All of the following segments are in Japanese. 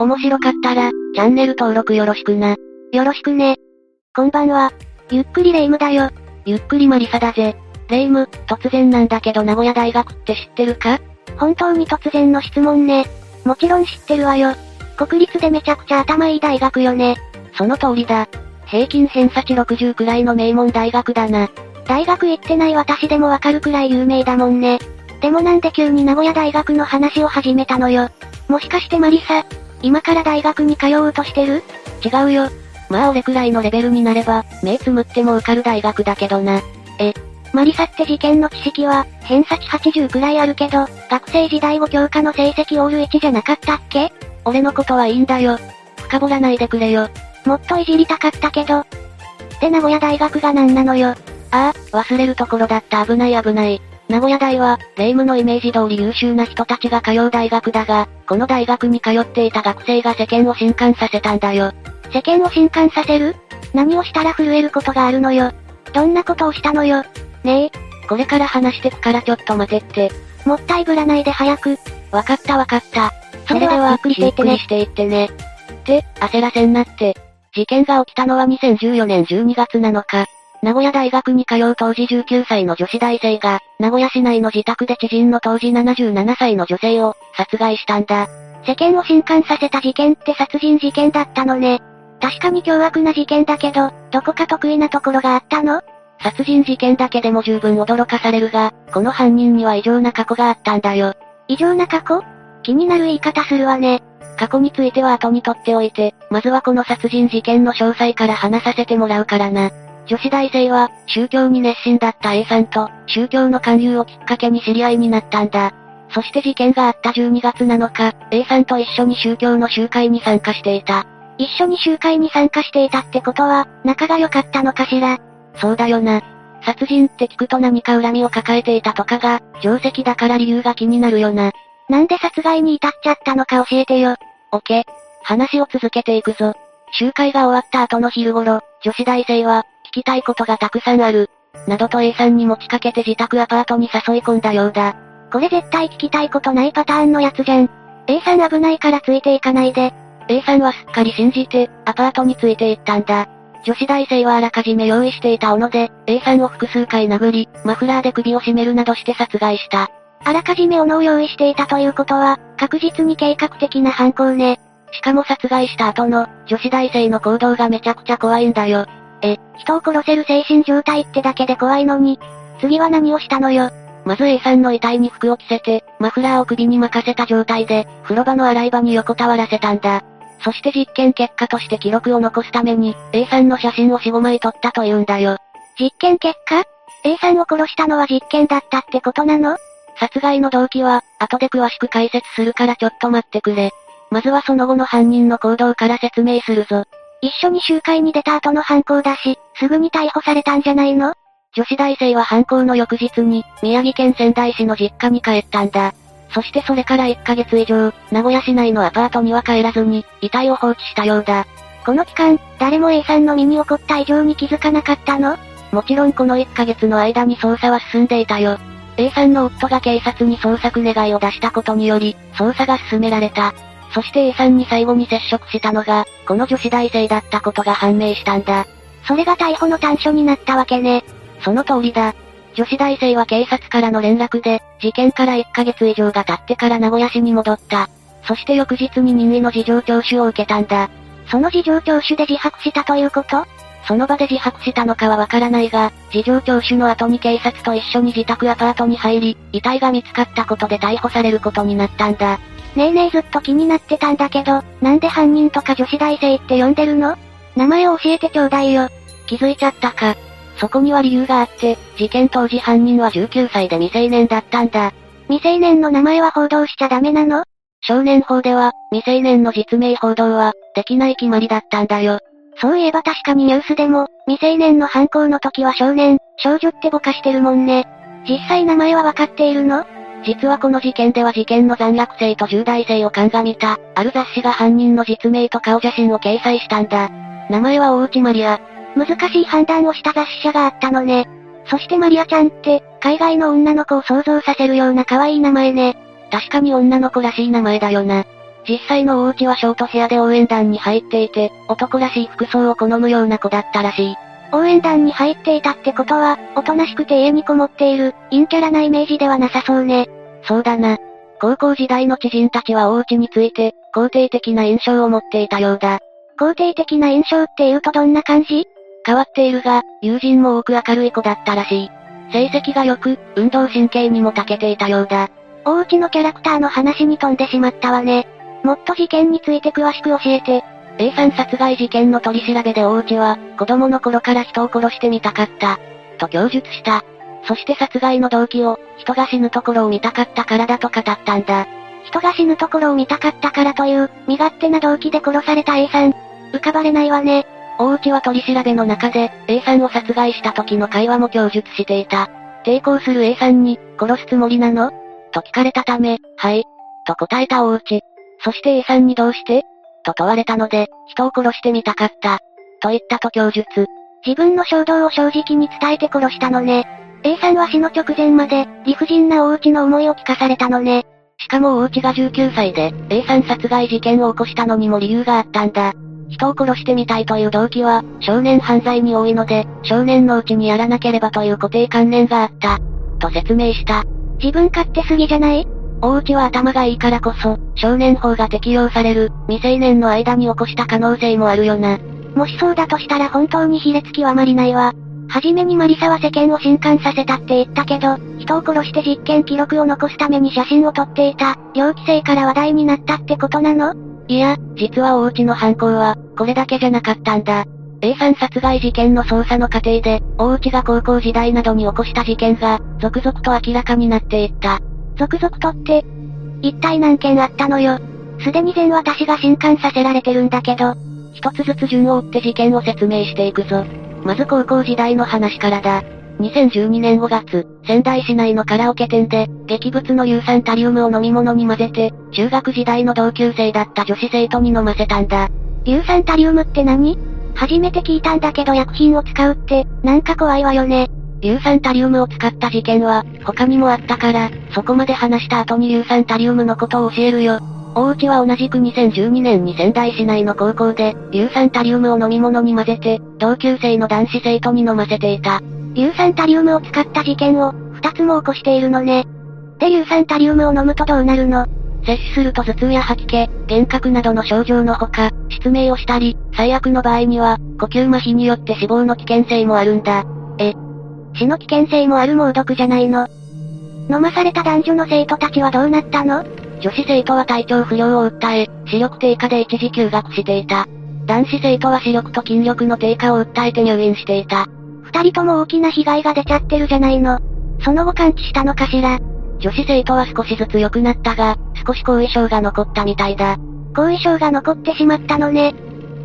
面白かったら、チャンネル登録よろしくな。よろしくね。こんばんは。ゆっくりレ夢ムだよ。ゆっくりマリサだぜ。レ夢ム、突然なんだけど名古屋大学って知ってるか？本当に突然の質問ね。もちろん知ってるわよ。国立でめちゃくちゃ頭いい大学よね。その通りだ。平均偏差値60くらいの名門大学だな。大学行ってない私でもわかるくらい有名だもんね。でもなんで急に名古屋大学の話を始めたのよ。もしかしてマリサ、今から大学に通おうとしてる？違うよ。まあ俺くらいのレベルになれば、目つむっても受かる大学だけどな。え、マリサって受験の知識は、偏差値80くらいあるけど、学生時代5教科の成績オール1じゃなかったっけ？俺のことはいいんだよ。深掘らないでくれよ。もっといじりたかったけど。で名古屋大学が何なのよ。ああ、忘れるところだった危ない危ない。名古屋大は、霊夢のイメージ通り優秀な人たちが通う大学だが、この大学に通っていた学生が世間を震撼させたんだよ。世間を震撼させる？何をしたら震えることがあるのよ。どんなことをしたのよ。ねえ。これから話してくからちょっと待てって。もったいぶらないで早く。わかったわかった。それでは、ゆっくりしていってね。していってね。で、焦らせんなって。事件が起きたのは2014年12月7日。名古屋大学に通う当時19歳の女子大生が、名古屋市内の自宅で知人の当時77歳の女性を殺害したんだ。世間を震撼させた事件って殺人事件だったのね。確かに凶悪な事件だけど、どこか得意なところがあったの？殺人事件だけでも十分驚かされるが、この犯人には異常な過去があったんだよ。異常な過去？気になる言い方するわね。過去については後に取っておいて、まずはこの殺人事件の詳細から話させてもらうからな。女子大生は、宗教に熱心だった A さんと、宗教の勧誘をきっかけに知り合いになったんだ。そして事件があった12月7日、A さんと一緒に宗教の集会に参加していた。一緒に集会に参加していたってことは、仲が良かったのかしら？そうだよな。殺人って聞くと何か恨みを抱えていたとかが、定石だから理由が気になるよな。なんで殺害に至っちゃったのか教えてよ。オケ。話を続けていくぞ。集会が終わった後の昼頃、女子大生は、きたいことがたくさんある。などと A さんに持ちかけて自宅アパートに誘い込んだようだ。これ絶対聞きたいことないパターンのやつじゃん。A さん危ないからついていかないで。A さんはすっかり信じて、アパートについて行ったんだ。女子大生はあらかじめ用意していた斧で、A さんを複数回殴り、マフラーで首を絞めるなどして殺害した。あらかじめ斧を用意していたということは、確実に計画的な犯行ね。しかも殺害した後の、女子大生の行動がめちゃくちゃ怖いんだよ。え、人を殺せる精神状態ってだけで怖いのに、次は何をしたのよ。まず A さんの遺体に服を着せて、マフラーを首に巻かせた状態で、風呂場の洗い場に横たわらせたんだ。そして実験結果として記録を残すために、A さんの写真を4、5枚撮ったと言うんだよ。実験結果 ?A さんを殺したのは実験だったってことなの？殺害の動機は、後で詳しく解説するからちょっと待ってくれ。まずはその後の犯人の行動から説明するぞ。一緒に集会に出た後の犯行だし、すぐに逮捕されたんじゃないの？女子大生は犯行の翌日に、宮城県仙台市の実家に帰ったんだ。そしてそれから1ヶ月以上、名古屋市内のアパートには帰らずに、遺体を放置したようだ。この期間、誰も A さんの身に起こった異常に気づかなかったの？もちろんこの1ヶ月の間に捜査は進んでいたよ。A さんの夫が警察に捜索願いを出したことにより、捜査が進められた。そして A さんに最後に接触したのが、この女子大生だったことが判明したんだ。それが逮捕の短所になったわけね。その通りだ。女子大生は警察からの連絡で、事件から1ヶ月以上が経ってから名古屋市に戻った。そして翌日に任意の事情聴取を受けたんだ。その事情聴取で自白したということ？その場で自白したのかはわからないが、事情聴取の後に警察と一緒に自宅アパートに入り、遺体が見つかったことで逮捕されることになったんだ。ねえねえずっと気になってたんだけど、なんで犯人とか女子大生って呼んでるの？名前を教えてちょうだいよ。気づいちゃったか。そこには理由があって、事件当時犯人は19歳で未成年だったんだ。未成年の名前は報道しちゃダメなの？少年法では、未成年の実名報道は、できない決まりだったんだよ。そういえば確かにニュースでも、未成年の犯行の時は少年、少女ってぼかしてるもんね。実際名前はわかっているの？実はこの事件では事件の残落性と重大性を鑑みた、ある雑誌が犯人の実名と顔写真を掲載したんだ。名前は大内マリア。難しい判断をした雑誌社があったのね。そしてマリアちゃんって、海外の女の子を想像させるような可愛い名前ね。確かに女の子らしい名前だよな。実際の大内はショートヘアで応援団に入っていて、男らしい服装を好むような子だったらしい。応援団に入っていたってことは、おとなしくて家にこもっている、陰キャラなイメージではなさそうね。そうだな。高校時代の知人たちは大内について、肯定的な印象を持っていたようだ。肯定的な印象って言うとどんな感じ？変わっているが、友人も多く明るい子だったらしい。成績が良く、運動神経にも長けていたようだ。大内のキャラクターの話に飛んでしまったわね。もっと事件について詳しく教えて。A さん殺害事件の取り調べで大内は、子供の頃から人を殺してみたかった。と供述した。そして殺害の動機を、人が死ぬところを見たかったからだと語ったんだ。人が死ぬところを見たかったからという、身勝手な動機で殺された A さん。浮かばれないわね。大内は取り調べの中で、A さんを殺害した時の会話も供述していた。抵抗する A さんに、殺すつもりなの？と聞かれたため、はい。と答えた大内。そして A さんにどうして？と問われたので、人を殺してみたかった。と言ったと供述。自分の衝動を正直に伝えて殺したのね。A さんは死の直前まで、理不尽な大内の思いを聞かされたのね。しかも大内が19歳で、A さん殺害事件を起こしたのにも理由があったんだ。人を殺してみたいという動機は、少年犯罪に多いので、少年のうちにやらなければという固定観念があった。と説明した。自分勝手すぎじゃない？大内は頭がいいからこそ、少年法が適用される、未成年の間に起こした可能性もあるよな。もしそうだとしたら本当に卑劣極まりないわ。はじめにマリサは世間を震撼させたって言ったけど、人を殺して実験記録を残すために写真を撮っていた、猟奇性から話題になったってことなの？いや、実は大内の犯行は、これだけじゃなかったんだ。A さん殺害事件の捜査の過程で、大内が高校時代などに起こした事件が、続々と明らかになっていった。続々とって、一体何件あったのよ？すでに全私が震撼させられてるんだけど、一つずつ順を追って事件を説明していくぞ。まず高校時代の話からだ。2012年5月、仙台市内のカラオケ店で、劇物の硫酸タリウムを飲み物に混ぜて、中学時代の同級生だった女子生徒に飲ませたんだ。硫酸タリウムって何？初めて聞いたんだけど薬品を使うって、なんか怖いわよね。硫酸タリウムを使った事件は、他にもあったから、そこまで話した後に硫酸タリウムのことを教えるよ。大内は同じく2012年に仙台市内の高校で、硫酸タリウムを飲み物に混ぜて、同級生の男子生徒に飲ませていた。硫酸タリウムを使った事件を、二つも起こしているのね。で硫酸タリウムを飲むとどうなるの？摂取すると頭痛や吐き気、幻覚などの症状のほか、失明をしたり、最悪の場合には、呼吸麻痺によって死亡の危険性もあるんだ。え、死の危険性もある猛毒じゃないの？飲まされた男女の生徒たちはどうなったの？女子生徒は体調不良を訴え、視力低下で一時休学していた。男子生徒は視力と筋力の低下を訴えて入院していた。二人とも大きな被害が出ちゃってるじゃないの。その後完治したのかしら。女子生徒は少しずつ良くなったが、少し後遺症が残ったみたいだ。後遺症が残ってしまったのね。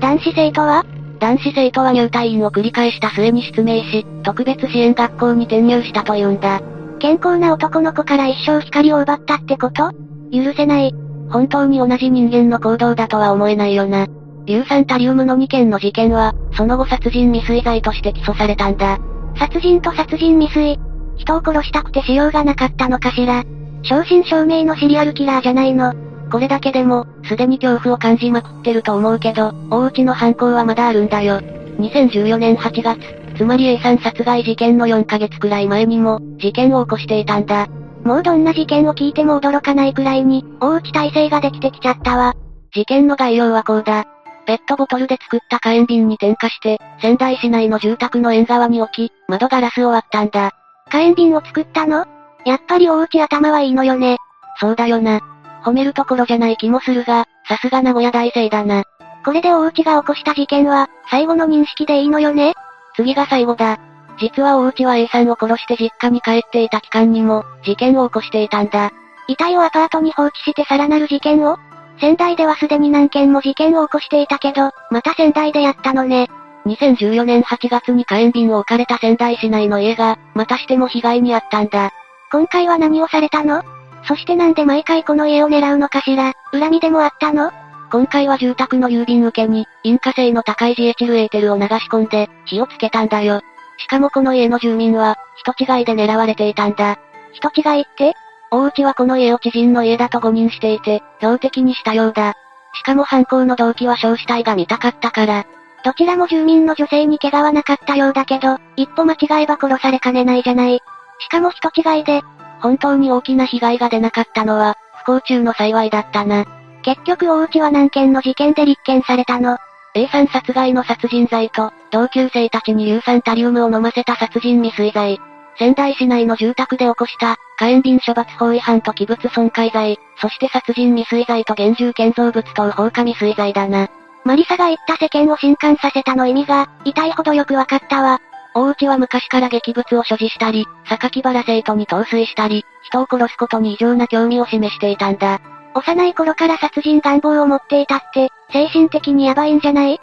男子生徒は？男子生徒は入退院を繰り返した末に失明し、特別支援学校に転入したというんだ。健康な男の子から一生光を奪ったってこと？許せない。本当に同じ人間の行動だとは思えないよな。硫酸タリウムの2件の事件は、その後殺人未遂罪として起訴されたんだ。殺人と殺人未遂。人を殺したくてしようがなかったのかしら。正真正銘のシリアルキラーじゃないの。これだけでも、すでに恐怖を感じまくってると思うけど、大内の犯行はまだあるんだよ。2014年8月、つまり A さん殺害事件の4ヶ月くらい前にも、事件を起こしていたんだ。もうどんな事件を聞いても驚かないくらいに、大内体制ができてきちゃったわ。事件の概要はこうだ。ペットボトルで作った火炎瓶に点火して、仙台市内の住宅の縁側に置き、窓ガラスを割ったんだ。火炎瓶を作ったの？やっぱり大内頭はいいのよね。そうだよな。褒めるところじゃない気もするが、さすが名古屋大生だな。これで大内が起こした事件は、最後の認識でいいのよね？次が最後だ。実は大内は A さんを殺して実家に帰っていた期間にも、事件を起こしていたんだ。遺体をアパートに放置してさらなる事件を？仙台ではすでに何件も事件を起こしていたけど、また仙台でやったのね。2014年8月に火炎瓶を置かれた仙台市内の家が、またしても被害に遭ったんだ。今回は何をされたの？そしてなんで毎回この家を狙うのかしら？恨みでもあったの？今回は住宅の郵便受けに、引火性の高いジエチルエーテルを流し込んで、火をつけたんだよ。しかもこの家の住民は、人違いで狙われていたんだ。人違いって？大内はこの家を知人の家だと誤認していて、標的にしたようだ。しかも犯行の動機は焼死体が見たかったから。どちらも住民の女性に怪我はなかったようだけど、一歩間違えば殺されかねないじゃない。しかも人違いで、本当に大きな被害が出なかったのは、不幸中の幸いだったな。結局大内は何件の事件で立件されたの？A さん殺害の殺人罪と、同級生たちに硫酸タリウムを飲ませた殺人未遂罪。仙台市内の住宅で起こした、火炎瓶処罰法違反と器物損壊罪、そして殺人未遂罪と厳重建造物等放火未遂罪だな。マリサが言った世間を震撼させたの意味が、痛いほどよくわかったわ。大内は昔から劇物を所持したり、榊原生徒に陶酔したり、人を殺すことに異常な興味を示していたんだ。幼い頃から殺人願望を持っていたって、精神的にヤバいんじゃない？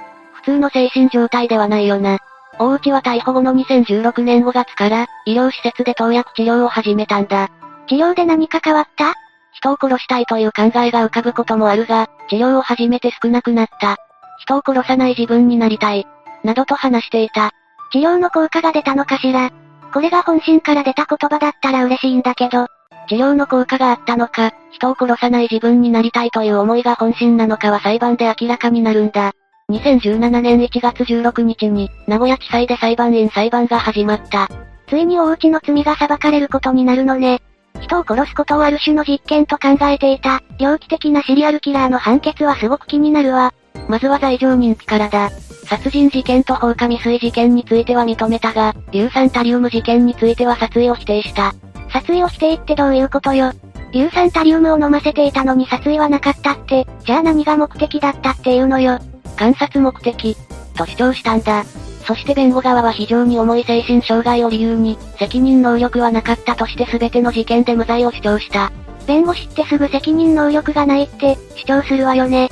通の精神状態ではないよな。大内は逮捕後の2016年5月から、医療施設で投薬治療を始めたんだ。治療で何か変わった？人を殺したいという考えが浮かぶこともあるが、治療を始めて少なくなった。人を殺さない自分になりたい。などと話していた。治療の効果が出たのかしら？これが本心から出た言葉だったら嬉しいんだけど。治療の効果があったのか、人を殺さない自分になりたいという思いが本心なのかは裁判で明らかになるんだ。2017年1月16日に、名古屋地裁で裁判員裁判が始まった。ついに大内の罪が裁かれることになるのね。人を殺すことをある種の実験と考えていた、猟奇的なシリアルキラーの判決はすごく気になるわ。まずは罪状認否からだ。殺人事件と放火未遂事件については認めたが、硫酸タリウム事件については殺意を否定した。殺意を否定ってどういうことよ。硫酸タリウムを飲ませていたのに殺意はなかったって、じゃあ何が目的だったっていうのよ。観察目的、と主張したんだ。そして弁護側は非常に重い精神障害を理由に、責任能力はなかったとして全ての事件で無罪を主張した。弁護士ってすぐ責任能力がないって、主張するわよね。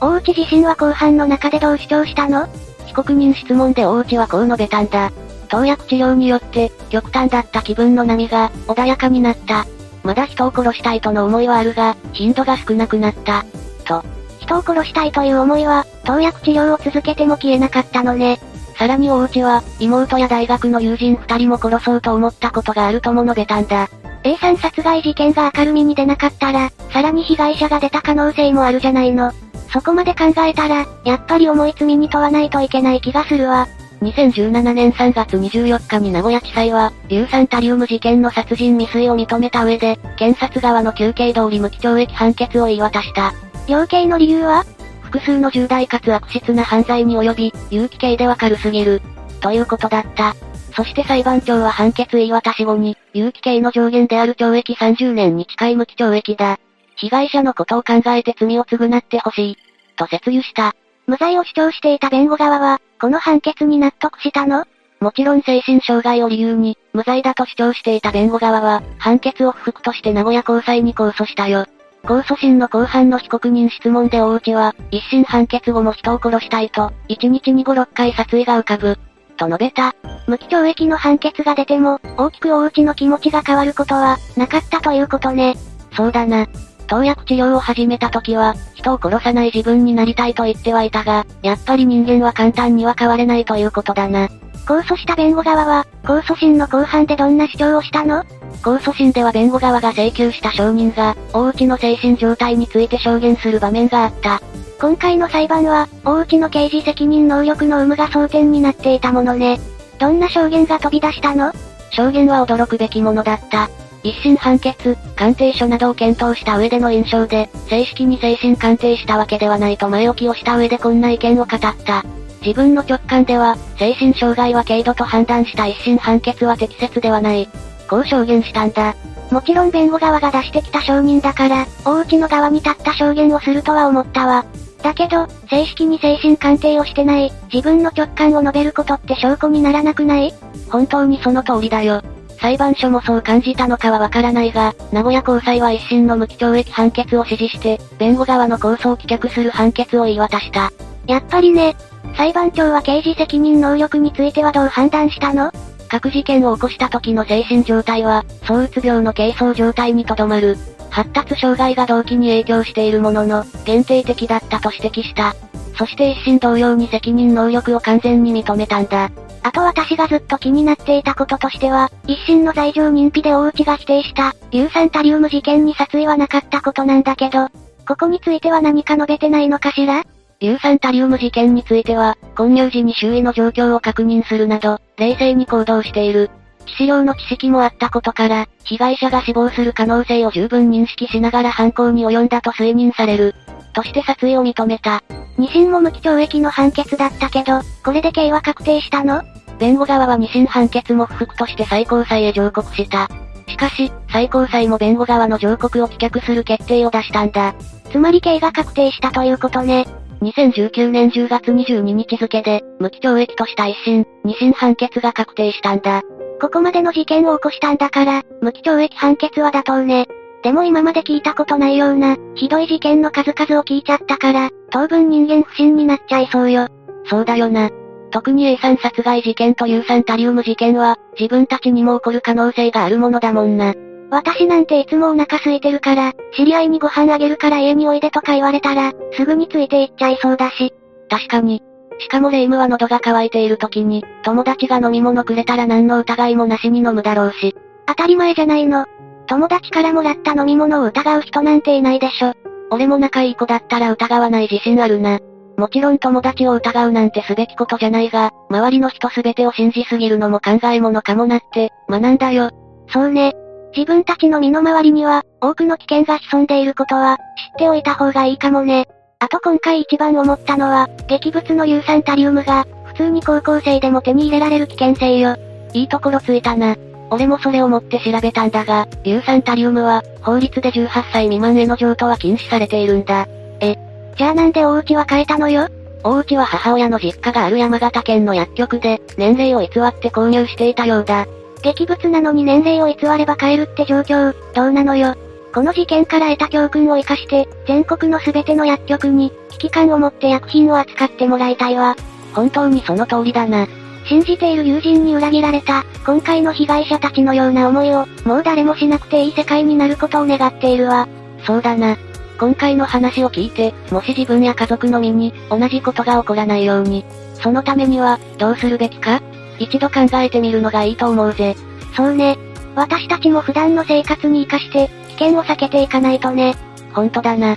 大内自身は後半の中でどう主張したの？被告人質問で大内はこう述べたんだ。投薬治療によって、極端だった気分の波が、穏やかになった。まだ人を殺したいとの思いはあるが、頻度が少なくなった。と。人を殺したいという思いは、投薬治療を続けても消えなかったのね。さらに大内は、妹や大学の友人二人も殺そうと思ったことがあるとも述べたんだ。A さん殺害事件が明るみに出なかったら、さらに被害者が出た可能性もあるじゃないの。そこまで考えたら、やっぱり重い罪に問わないといけない気がするわ。2017年3月24日に名古屋地裁は、硫酸タリウム事件の殺人未遂を認めた上で、検察側の求刑通り無期懲役判決を言い渡した。量刑の理由は？複数の重大かつ悪質な犯罪に及び、有期刑では軽すぎる。ということだった。そして裁判長は判決言い渡し後に、有期刑の上限である懲役30年に近い無期懲役だ。被害者のことを考えて罪を償ってほしい。と説諭した。無罪を主張していた弁護側は、この判決に納得したの？もちろん精神障害を理由に、無罪だと主張していた弁護側は、判決を不服として名古屋高裁に控訴したよ。控訴審の後半の被告人質問で大内は、一審判決後も人を殺したいと、1日に5、6回殺意が浮かぶ。と述べた。無期懲役の判決が出ても、大きく大内の気持ちが変わることは、なかったということね。そうだな。投薬治療を始めた時は、人を殺さない自分になりたいと言ってはいたが、やっぱり人間は簡単には変われないということだな。控訴した弁護側は、控訴審の後半でどんな主張をしたの？控訴審では弁護側が請求した証人が、大内の精神状態について証言する場面があった。今回の裁判は、大内の刑事責任能力の有無が争点になっていたものね。どんな証言が飛び出したの？証言は驚くべきものだった。一審判決、鑑定書などを検討した上での印象で、正式に精神鑑定したわけではないと前置きをした上でこんな意見を語った。自分の直感では、精神障害は軽度と判断した一審判決は適切ではない。こう証言したんだ。もちろん弁護側が出してきた証人だから、大内の側に立った証言をするとは思ったわ。だけど、正式に精神鑑定をしてない、自分の直感を述べることって証拠にならなくない？本当にその通りだよ。裁判所もそう感じたのかはわからないが、名古屋高裁は一審の無期懲役判決を支持して、弁護側の控訴を棄却する判決を言い渡した。やっぱりね、裁判長は刑事責任能力についてはどう判断したの？各事件を起こした時の精神状態は、躁うつ病の軽装状態にとどまる。発達障害が動機に影響しているものの、限定的だったと指摘した。そして一審同様に責任能力を完全に認めたんだ。あと私がずっと気になっていたこととしては、一審の罪状認否で大内が否定した、硫酸タリウム事件に殺意はなかったことなんだけど、ここについては何か述べてないのかしら？硫酸タリウム事件については、混入時に周囲の状況を確認するなど、冷静に行動している。致死量の知識もあったことから、被害者が死亡する可能性を十分認識しながら犯行に及んだと推認される。として殺意を認めた。二審も無期懲役の判決だったけど、これで刑は確定したの？弁護側は二審判決も不服として最高裁へ上告した。しかし、最高裁も弁護側の上告を棄却する決定を出したんだ。つまり刑が確定したということね。2019年10月22日付で、無期懲役とした一審、二審判決が確定したんだ。ここまでの事件を起こしたんだから、無期懲役判決は妥当ね。でも今まで聞いたことないような、ひどい事件の数々を聞いちゃったから、当分人間不信になっちゃいそうよ。そうだよな。特に A さん殺害事件と硫酸タリウム事件は、自分たちにも起こる可能性があるものだもんな。私なんていつもお腹空いてるから、知り合いにご飯あげるから家においでとか言われたら、すぐについて行っちゃいそうだし。確かに。しかもレイムは喉が渇いている時に、友達が飲み物くれたら何の疑いもなしに飲むだろうし。当たり前じゃないの。友達からもらった飲み物を疑う人なんていないでしょ。俺も仲いい子だったら疑わない自信あるな。もちろん友達を疑うなんてすべきことじゃないが、周りの人すべてを信じすぎるのも考えものかもなって、学んだよ。そうね。自分たちの身の回りには、多くの危険が潜んでいることは、知っておいた方がいいかもね。あと今回一番思ったのは、劇物の硫酸タリウムが、普通に高校生でも手に入れられる危険性よ。いいところついたな。俺もそれを持って調べたんだが、硫酸タリウムは、法律で18歳未満への譲渡は禁止されているんだ。え、じゃあなんで大内は変えたのよ？大内は母親の実家がある山形県の薬局で、年齢を偽って購入していたようだ。劇物なのに年齢を偽れば買えるって状況、どうなのよ。この事件から得た教訓を活かして、全国の全ての薬局に、危機感を持って薬品を扱ってもらいたいわ。本当にその通りだな。信じている友人に裏切られた、今回の被害者たちのような思いを、もう誰もしなくていい世界になることを願っているわ。そうだな。今回の話を聞いて、もし自分や家族の身に、同じことが起こらないように、そのためには、どうするべきか？一度考えてみるのがいいと思うぜ。そうね。私たちも普段の生活に活かして、危険を避けていかないとね。ほんとだな。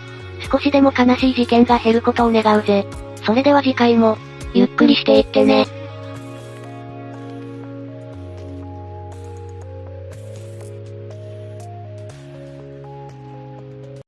少しでも悲しい事件が減ることを願うぜ。それでは次回も、ゆっくりしていってね。